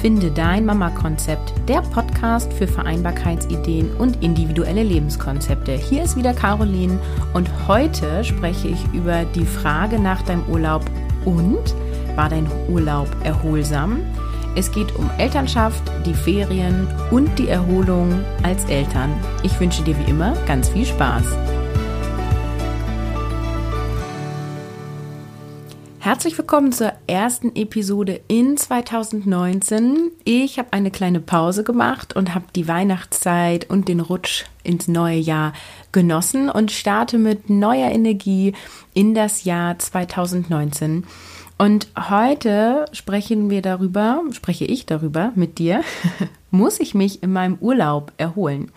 Finde dein Mama-Konzept, der Podcast für Vereinbarkeitsideen und individuelle Lebenskonzepte. Hier ist wieder Caroline und heute spreche ich über die Frage nach deinem Urlaub und war dein Urlaub erholsam? Es geht um Elternschaft, die Ferien und die Erholung als Eltern. Ich wünsche dir wie immer ganz viel Spaß. Herzlich willkommen zur ersten Episode in 2019. Ich habe eine kleine Pause gemacht und habe die Weihnachtszeit und den Rutsch ins neue Jahr genossen und starte mit neuer Energie in das Jahr 2019. Und heute sprechen wir darüber, spreche ich darüber mit dir, muss ich mich in meinem Urlaub erholen?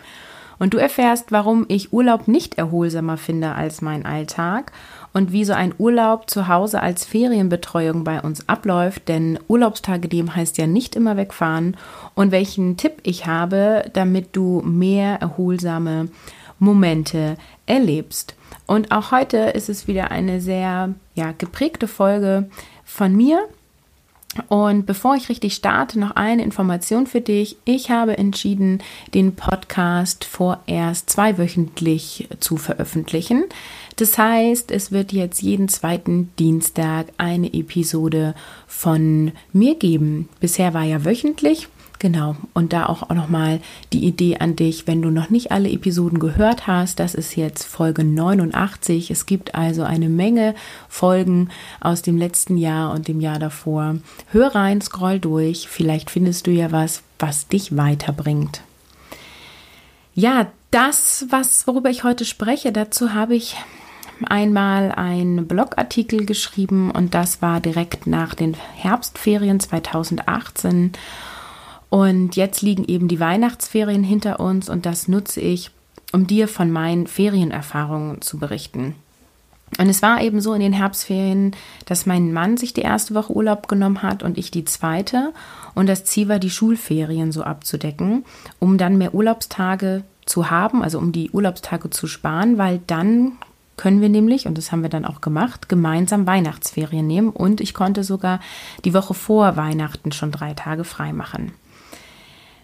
Und du erfährst, warum ich Urlaub nicht erholsamer finde als mein Alltag und wie so ein Urlaub zu Hause als Ferienbetreuung bei uns abläuft, denn Urlaubstage dem heißt ja nicht immer wegfahren und welchen Tipp ich habe, damit du mehr erholsame Momente erlebst. Und auch heute ist es wieder eine sehr ja, geprägte Folge von mir. Und bevor ich richtig starte, noch eine Information für dich. Ich habe entschieden, den Podcast vorerst zweiwöchentlich zu veröffentlichen. Das heißt, es wird jetzt jeden zweiten Dienstag eine Episode von mir geben. Bisher war ja wöchentlich. Genau, und da auch, auch nochmal die Idee an dich, wenn du noch nicht alle Episoden gehört hast, das ist jetzt Folge 89. Es gibt also eine Menge Folgen aus dem letzten Jahr und dem Jahr davor. Hör rein, scroll durch, vielleicht findest du ja was, was dich weiterbringt. Ja, das, was, worüber ich heute spreche, dazu habe ich einmal einen Blogartikel geschrieben und das war direkt nach den Herbstferien 2018. Und jetzt liegen eben die Weihnachtsferien hinter uns und das nutze ich, um dir von meinen Ferienerfahrungen zu berichten. Und es war eben so in den Herbstferien, dass mein Mann sich die erste Woche Urlaub genommen hat und ich die zweite. Und das Ziel war, die Schulferien so abzudecken, um dann mehr Urlaubstage zu haben, also um die Urlaubstage zu sparen, weil dann können wir nämlich, und das haben wir dann auch gemacht, gemeinsam Weihnachtsferien nehmen und ich konnte sogar die Woche vor Weihnachten schon drei Tage frei machen.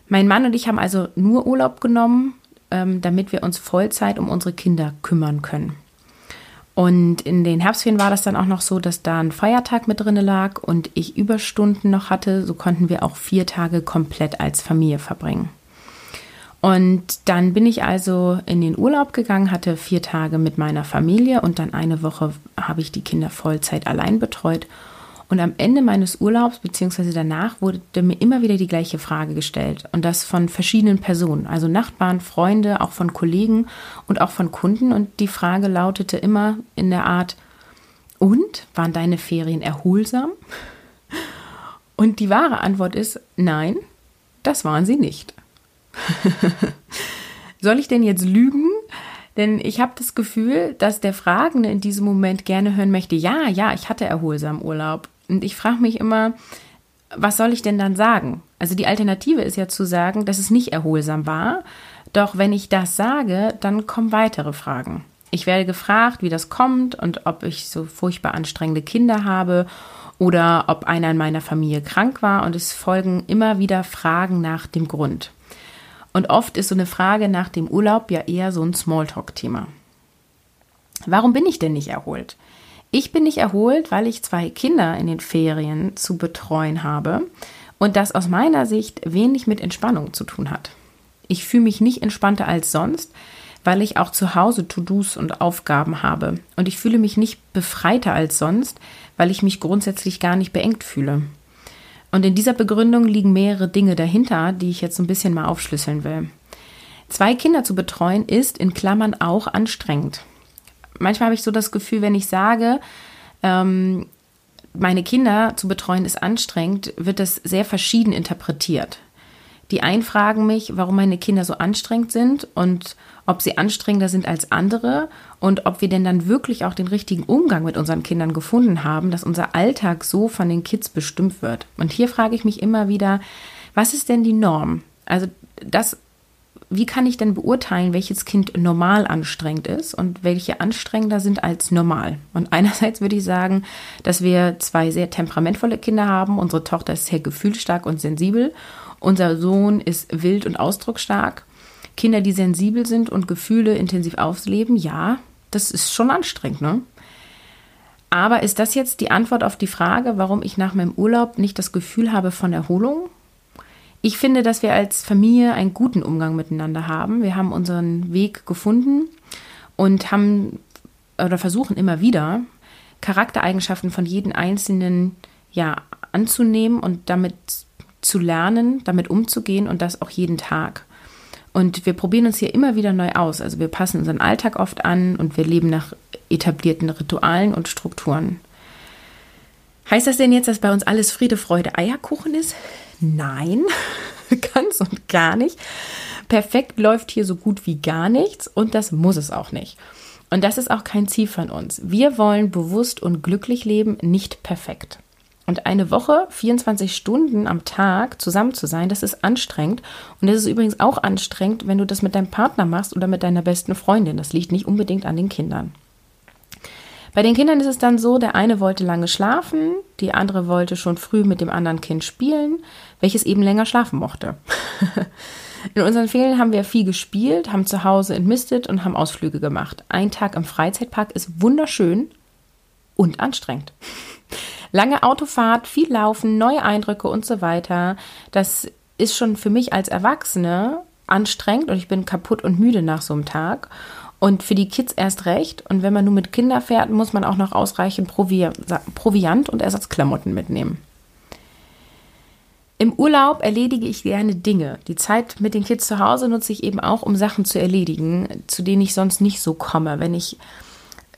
Mein Mann und ich haben also nur Urlaub genommen, ähm, damit wir uns Vollzeit um unsere Kinder kümmern können. Und in den Herbstferien war das dann auch noch so, dass da ein Feiertag mit drin lag und ich Überstunden noch hatte. So konnten wir auch vier Tage komplett als Familie verbringen. Und dann bin ich also in den Urlaub gegangen, hatte vier Tage mit meiner Familie und dann eine Woche habe ich die Kinder Vollzeit allein betreut. Und am Ende meines Urlaubs beziehungsweise danach wurde mir immer wieder die gleiche Frage gestellt und das von verschiedenen Personen, also Nachbarn, Freunde, auch von Kollegen und auch von Kunden. Und die Frage lautete immer in der Art, und waren deine Ferien erholsam? Und die wahre Antwort ist, nein, das waren sie nicht. Soll ich denn jetzt lügen? Denn ich habe das Gefühl, dass der Fragende in diesem Moment gerne hören möchte, ja, ja, ich hatte erholsam Urlaub. Und ich frage mich immer, was soll ich denn dann sagen? Also die Alternative ist ja zu sagen, dass es nicht erholsam war. Doch wenn ich das sage, dann kommen weitere Fragen. Ich werde gefragt, wie das kommt und ob ich so furchtbar anstrengende Kinder habe oder ob einer in meiner Familie krank war. Und es folgen immer wieder Fragen nach dem Grund. Und oft ist so eine Frage nach dem Urlaub ja eher so ein Smalltalk-Thema. Warum bin ich denn nicht erholt? Ich bin nicht erholt, weil ich zwei Kinder in den Ferien zu betreuen habe und das aus meiner Sicht wenig mit Entspannung zu tun hat. Ich fühle mich nicht entspannter als sonst, weil ich auch zu Hause To-Dos und Aufgaben habe. Und ich fühle mich nicht befreiter als sonst, weil ich mich grundsätzlich gar nicht beengt fühle. Und in dieser Begründung liegen mehrere Dinge dahinter, die ich jetzt so ein bisschen mal aufschlüsseln will. Zwei Kinder zu betreuen ist in Klammern auch anstrengend. Manchmal habe ich so das Gefühl, wenn ich sage, ähm, meine Kinder zu betreuen ist anstrengend, wird das sehr verschieden interpretiert. Die einen fragen mich, warum meine Kinder so anstrengend sind und ob sie anstrengender sind als andere und ob wir denn dann wirklich auch den richtigen Umgang mit unseren Kindern gefunden haben, dass unser Alltag so von den Kids bestimmt wird. Und hier frage ich mich immer wieder, was ist denn die Norm? Also das wie kann ich denn beurteilen, welches Kind normal anstrengend ist und welche anstrengender sind als normal? Und einerseits würde ich sagen, dass wir zwei sehr temperamentvolle Kinder haben. Unsere Tochter ist sehr gefühlsstark und sensibel. Unser Sohn ist wild und ausdrucksstark. Kinder, die sensibel sind und Gefühle intensiv ausleben, ja, das ist schon anstrengend, ne? Aber ist das jetzt die Antwort auf die Frage, warum ich nach meinem Urlaub nicht das Gefühl habe von Erholung? Ich finde, dass wir als Familie einen guten Umgang miteinander haben. Wir haben unseren Weg gefunden und haben oder versuchen immer wieder Charaktereigenschaften von jedem Einzelnen ja anzunehmen und damit zu lernen, damit umzugehen und das auch jeden Tag. Und wir probieren uns hier immer wieder neu aus. Also wir passen unseren Alltag oft an und wir leben nach etablierten Ritualen und Strukturen. Heißt das denn jetzt, dass bei uns alles Friede, Freude, Eierkuchen ist? Nein, ganz und gar nicht. Perfekt läuft hier so gut wie gar nichts und das muss es auch nicht. Und das ist auch kein Ziel von uns. Wir wollen bewusst und glücklich leben, nicht perfekt. Und eine Woche, 24 Stunden am Tag zusammen zu sein, das ist anstrengend. Und das ist übrigens auch anstrengend, wenn du das mit deinem Partner machst oder mit deiner besten Freundin. Das liegt nicht unbedingt an den Kindern. Bei den Kindern ist es dann so, der eine wollte lange schlafen, die andere wollte schon früh mit dem anderen Kind spielen, welches eben länger schlafen mochte. In unseren Ferien haben wir viel gespielt, haben zu Hause entmistet und haben Ausflüge gemacht. Ein Tag im Freizeitpark ist wunderschön und anstrengend. Lange Autofahrt, viel Laufen, neue Eindrücke und so weiter. Das ist schon für mich als Erwachsene anstrengend und ich bin kaputt und müde nach so einem Tag. Und für die Kids erst recht. Und wenn man nur mit Kindern fährt, muss man auch noch ausreichend Provi Proviant und Ersatzklamotten mitnehmen. Im Urlaub erledige ich gerne Dinge. Die Zeit mit den Kids zu Hause nutze ich eben auch, um Sachen zu erledigen, zu denen ich sonst nicht so komme. Wenn ich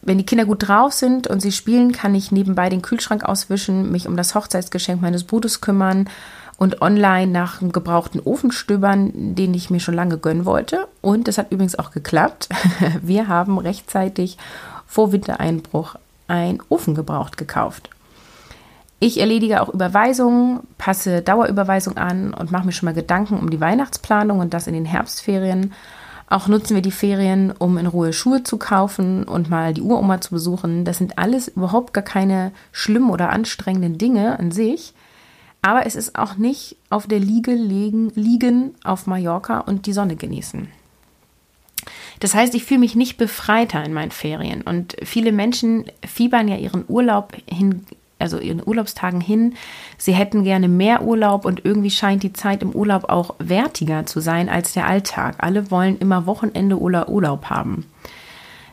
wenn die Kinder gut drauf sind und sie spielen, kann ich nebenbei den Kühlschrank auswischen, mich um das Hochzeitsgeschenk meines Bruders kümmern und online nach einem gebrauchten Ofen stöbern, den ich mir schon lange gönnen wollte. Und das hat übrigens auch geklappt. Wir haben rechtzeitig vor Wintereinbruch einen Ofen gebraucht gekauft. Ich erledige auch Überweisungen, passe Dauerüberweisung an und mache mir schon mal Gedanken um die Weihnachtsplanung und das in den Herbstferien. Auch nutzen wir die Ferien, um in Ruhe Schuhe zu kaufen und mal die Uroma zu besuchen. Das sind alles überhaupt gar keine schlimmen oder anstrengenden Dinge an sich. Aber es ist auch nicht auf der Liege liegen, liegen auf Mallorca und die Sonne genießen. Das heißt, ich fühle mich nicht befreiter in meinen Ferien. Und viele Menschen fiebern ja ihren Urlaub hin, also ihren Urlaubstagen hin. Sie hätten gerne mehr Urlaub und irgendwie scheint die Zeit im Urlaub auch wertiger zu sein als der Alltag. Alle wollen immer Wochenende oder Urlaub haben.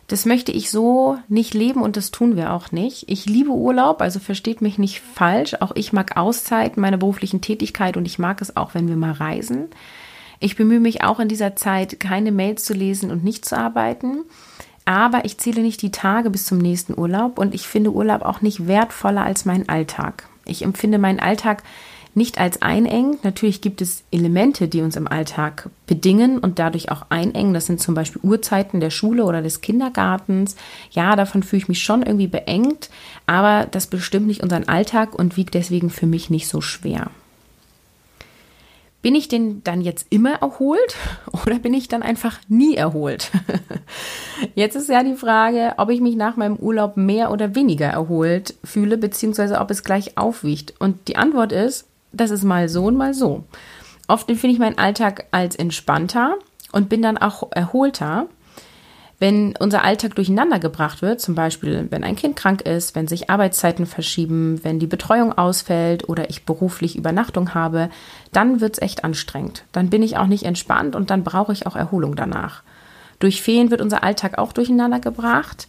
Das möchte ich so nicht leben und das tun wir auch nicht. Ich liebe Urlaub, also versteht mich nicht falsch. Auch ich mag Auszeiten meiner beruflichen Tätigkeit und ich mag es auch, wenn wir mal reisen. Ich bemühe mich auch in dieser Zeit, keine Mails zu lesen und nicht zu arbeiten. Aber ich zähle nicht die Tage bis zum nächsten Urlaub und ich finde Urlaub auch nicht wertvoller als mein Alltag. Ich empfinde meinen Alltag nicht als einengt. Natürlich gibt es Elemente, die uns im Alltag bedingen und dadurch auch einengen. Das sind zum Beispiel Uhrzeiten der Schule oder des Kindergartens. Ja, davon fühle ich mich schon irgendwie beengt, aber das bestimmt nicht unseren Alltag und wiegt deswegen für mich nicht so schwer. Bin ich denn dann jetzt immer erholt oder bin ich dann einfach nie erholt? Jetzt ist ja die Frage, ob ich mich nach meinem Urlaub mehr oder weniger erholt fühle, beziehungsweise ob es gleich aufwiegt. Und die Antwort ist, das ist mal so und mal so. Oft empfinde ich meinen Alltag als entspannter und bin dann auch erholter. Wenn unser Alltag durcheinander gebracht wird, zum Beispiel wenn ein Kind krank ist, wenn sich Arbeitszeiten verschieben, wenn die Betreuung ausfällt oder ich beruflich Übernachtung habe, dann wird es echt anstrengend. Dann bin ich auch nicht entspannt und dann brauche ich auch Erholung danach. Durch Ferien wird unser Alltag auch durcheinander gebracht.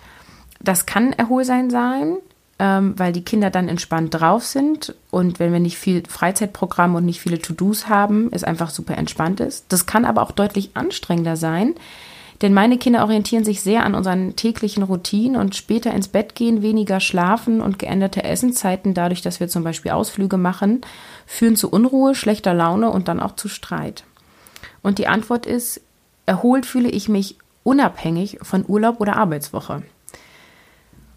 Das kann Erholsein sein, ähm, weil die Kinder dann entspannt drauf sind und wenn wir nicht viel Freizeitprogramm und nicht viele To-Dos haben, es einfach super entspannt ist. Das kann aber auch deutlich anstrengender sein, denn meine Kinder orientieren sich sehr an unseren täglichen Routinen und später ins Bett gehen, weniger schlafen und geänderte Essenszeiten, dadurch, dass wir zum Beispiel Ausflüge machen, führen zu Unruhe, schlechter Laune und dann auch zu Streit. Und die Antwort ist, erholt fühle ich mich unabhängig von Urlaub oder Arbeitswoche.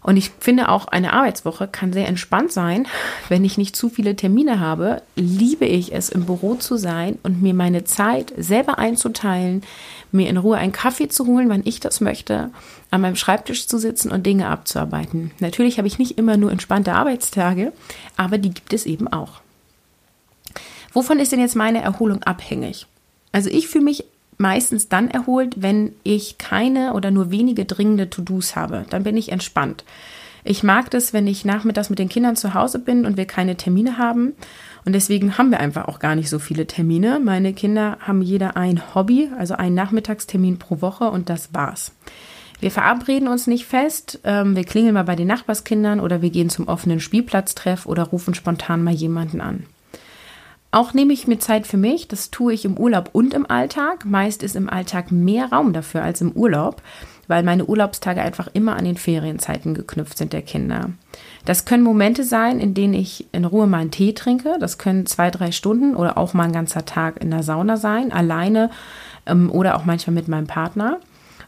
Und ich finde auch, eine Arbeitswoche kann sehr entspannt sein, wenn ich nicht zu viele Termine habe. Liebe ich es, im Büro zu sein und mir meine Zeit selber einzuteilen, mir in Ruhe einen Kaffee zu holen, wann ich das möchte, an meinem Schreibtisch zu sitzen und Dinge abzuarbeiten. Natürlich habe ich nicht immer nur entspannte Arbeitstage, aber die gibt es eben auch. Wovon ist denn jetzt meine Erholung abhängig? Also ich fühle mich meistens dann erholt, wenn ich keine oder nur wenige dringende To-Dos habe. Dann bin ich entspannt. Ich mag das, wenn ich nachmittags mit den Kindern zu Hause bin und wir keine Termine haben. Und deswegen haben wir einfach auch gar nicht so viele Termine. Meine Kinder haben jeder ein Hobby, also einen Nachmittagstermin pro Woche und das war's. Wir verabreden uns nicht fest, ähm, wir klingeln mal bei den Nachbarskindern oder wir gehen zum offenen Spielplatztreff oder rufen spontan mal jemanden an. Auch nehme ich mir Zeit für mich. Das tue ich im Urlaub und im Alltag. Meist ist im Alltag mehr Raum dafür als im Urlaub, weil meine Urlaubstage einfach immer an den Ferienzeiten geknüpft sind der Kinder. Das können Momente sein, in denen ich in Ruhe mal einen Tee trinke. Das können zwei, drei Stunden oder auch mal ein ganzer Tag in der Sauna sein, alleine ähm, oder auch manchmal mit meinem Partner.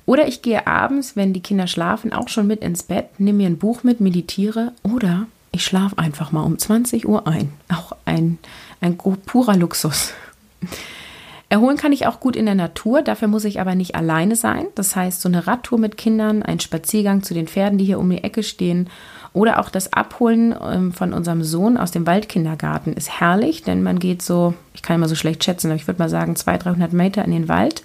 Oder ich gehe abends, wenn die Kinder schlafen, auch schon mit ins Bett, nehme mir ein Buch mit, meditiere oder ich schlafe einfach mal um 20 Uhr ein. Auch ein, ein purer Luxus. Erholen kann ich auch gut in der Natur, dafür muss ich aber nicht alleine sein. Das heißt, so eine Radtour mit Kindern, ein Spaziergang zu den Pferden, die hier um die Ecke stehen oder auch das Abholen ähm, von unserem Sohn aus dem Waldkindergarten ist herrlich, denn man geht so, ich kann immer so schlecht schätzen, aber ich würde mal sagen 200, 300 Meter in den Wald.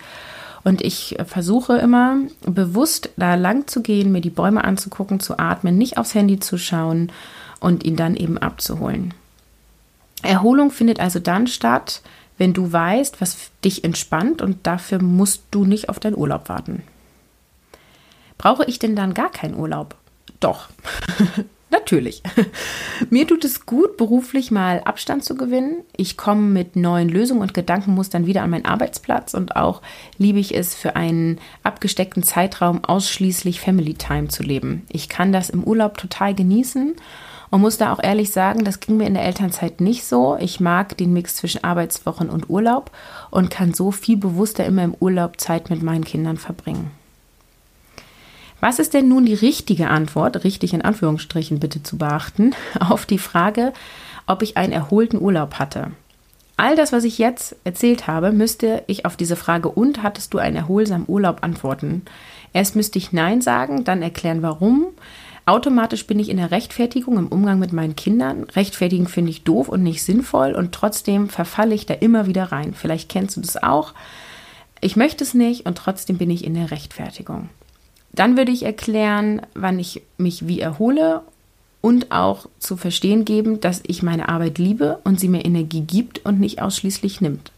Und ich versuche immer bewusst da lang zu gehen, mir die Bäume anzugucken, zu atmen, nicht aufs Handy zu schauen und ihn dann eben abzuholen. Erholung findet also dann statt, wenn du weißt, was dich entspannt und dafür musst du nicht auf deinen Urlaub warten. Brauche ich denn dann gar keinen Urlaub? Doch, natürlich. Mir tut es gut, beruflich mal Abstand zu gewinnen. Ich komme mit neuen Lösungen und Gedankenmustern wieder an meinen Arbeitsplatz und auch liebe ich es, für einen abgesteckten Zeitraum ausschließlich Family Time zu leben. Ich kann das im Urlaub total genießen und muss da auch ehrlich sagen, das ging mir in der Elternzeit nicht so. Ich mag den Mix zwischen Arbeitswochen und Urlaub und kann so viel bewusster immer im Urlaub Zeit mit meinen Kindern verbringen. Was ist denn nun die richtige Antwort, richtig in Anführungsstrichen bitte zu beachten, auf die Frage, ob ich einen erholten Urlaub hatte? All das, was ich jetzt erzählt habe, müsste ich auf diese Frage und hattest du einen erholsamen Urlaub antworten. Erst müsste ich Nein sagen, dann erklären, warum, Automatisch bin ich in der Rechtfertigung im Umgang mit meinen Kindern. Rechtfertigen finde ich doof und nicht sinnvoll und trotzdem verfalle ich da immer wieder rein. Vielleicht kennst du das auch. Ich möchte es nicht und trotzdem bin ich in der Rechtfertigung. Dann würde ich erklären, wann ich mich wie erhole und auch zu verstehen geben, dass ich meine Arbeit liebe und sie mir Energie gibt und nicht ausschließlich nimmt.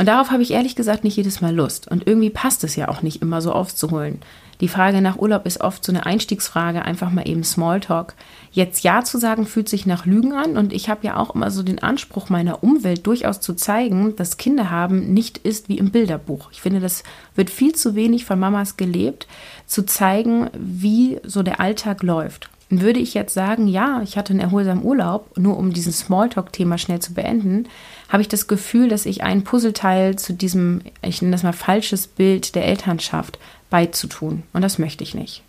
Und darauf habe ich ehrlich gesagt nicht jedes Mal Lust. Und irgendwie passt es ja auch nicht immer so aufzuholen. Die Frage nach Urlaub ist oft so eine Einstiegsfrage, einfach mal eben Smalltalk. Jetzt Ja zu sagen, fühlt sich nach Lügen an. Und ich habe ja auch immer so den Anspruch meiner Umwelt durchaus zu zeigen, dass Kinder haben nicht ist wie im Bilderbuch. Ich finde, das wird viel zu wenig von Mamas gelebt, zu zeigen, wie so der Alltag läuft. Würde ich jetzt sagen, ja, ich hatte einen erholsamen Urlaub, nur um dieses Smalltalk-Thema schnell zu beenden, habe ich das Gefühl, dass ich ein Puzzleteil zu diesem, ich nenne das mal falsches Bild der Elternschaft beizutun. Und das möchte ich nicht.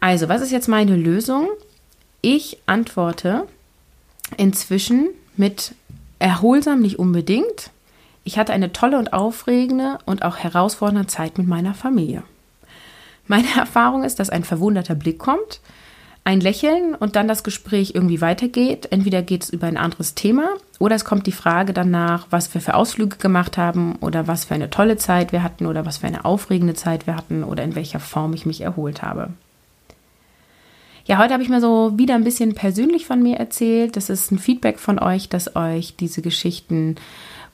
Also, was ist jetzt meine Lösung? Ich antworte inzwischen mit erholsam nicht unbedingt. Ich hatte eine tolle und aufregende und auch herausfordernde Zeit mit meiner Familie. Meine Erfahrung ist, dass ein verwunderter Blick kommt, ein Lächeln und dann das Gespräch irgendwie weitergeht. Entweder geht es über ein anderes Thema oder es kommt die Frage danach, was wir für Ausflüge gemacht haben oder was für eine tolle Zeit wir hatten oder was für eine aufregende Zeit wir hatten oder in welcher Form ich mich erholt habe. Ja, heute habe ich mal so wieder ein bisschen persönlich von mir erzählt. Das ist ein Feedback von euch, dass euch diese Geschichten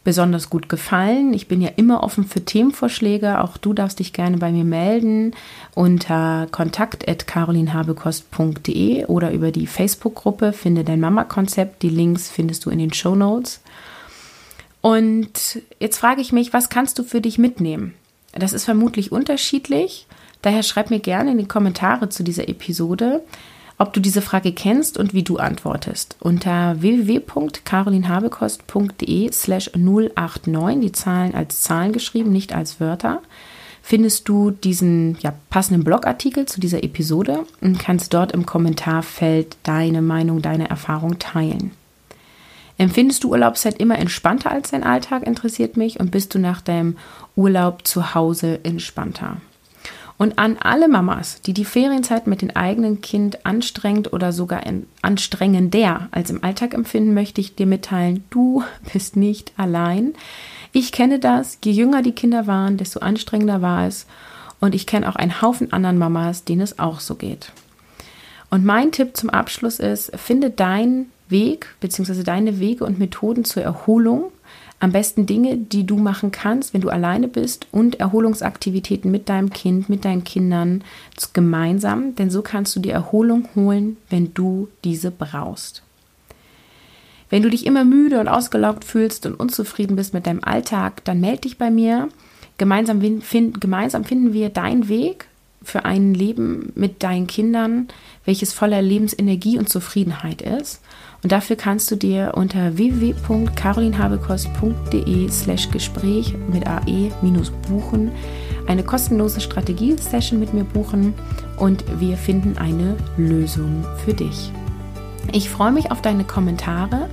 besonders gut gefallen. Ich bin ja immer offen für Themenvorschläge. Auch du darfst dich gerne bei mir melden unter kontakt.carolinhabekost.de oder über die Facebook-Gruppe Finde dein Mama-Konzept. Die Links findest du in den Show Notes. Und jetzt frage ich mich, was kannst du für dich mitnehmen? Das ist vermutlich unterschiedlich. Daher schreib mir gerne in die Kommentare zu dieser Episode, ob du diese Frage kennst und wie du antwortest. Unter www.carolinhabekost.de slash 089, die Zahlen als Zahlen geschrieben, nicht als Wörter, findest du diesen ja, passenden Blogartikel zu dieser Episode und kannst dort im Kommentarfeld deine Meinung, deine Erfahrung teilen. Empfindest du Urlaubszeit immer entspannter als dein Alltag, interessiert mich, und bist du nach deinem Urlaub zu Hause entspannter? Und an alle Mamas, die die Ferienzeit mit dem eigenen Kind anstrengend oder sogar anstrengender als im Alltag empfinden, möchte ich dir mitteilen, du bist nicht allein. Ich kenne das, je jünger die Kinder waren, desto anstrengender war es. Und ich kenne auch einen Haufen anderen Mamas, denen es auch so geht. Und mein Tipp zum Abschluss ist, finde deinen Weg bzw. deine Wege und Methoden zur Erholung. Am besten Dinge, die du machen kannst, wenn du alleine bist und Erholungsaktivitäten mit deinem Kind, mit deinen Kindern gemeinsam, denn so kannst du die Erholung holen, wenn du diese brauchst. Wenn du dich immer müde und ausgelaugt fühlst und unzufrieden bist mit deinem Alltag, dann melde dich bei mir. Gemeinsam, find, gemeinsam finden wir deinen Weg für ein Leben mit deinen Kindern, welches voller Lebensenergie und Zufriedenheit ist. Und dafür kannst du dir unter www.carolinhabekost.de slash Gespräch mit AE minus buchen eine kostenlose Strategie-Session mit mir buchen und wir finden eine Lösung für dich. Ich freue mich auf deine Kommentare.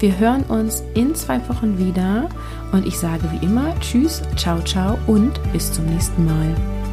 Wir hören uns in zwei Wochen wieder und ich sage wie immer Tschüss, ciao, ciao und bis zum nächsten Mal.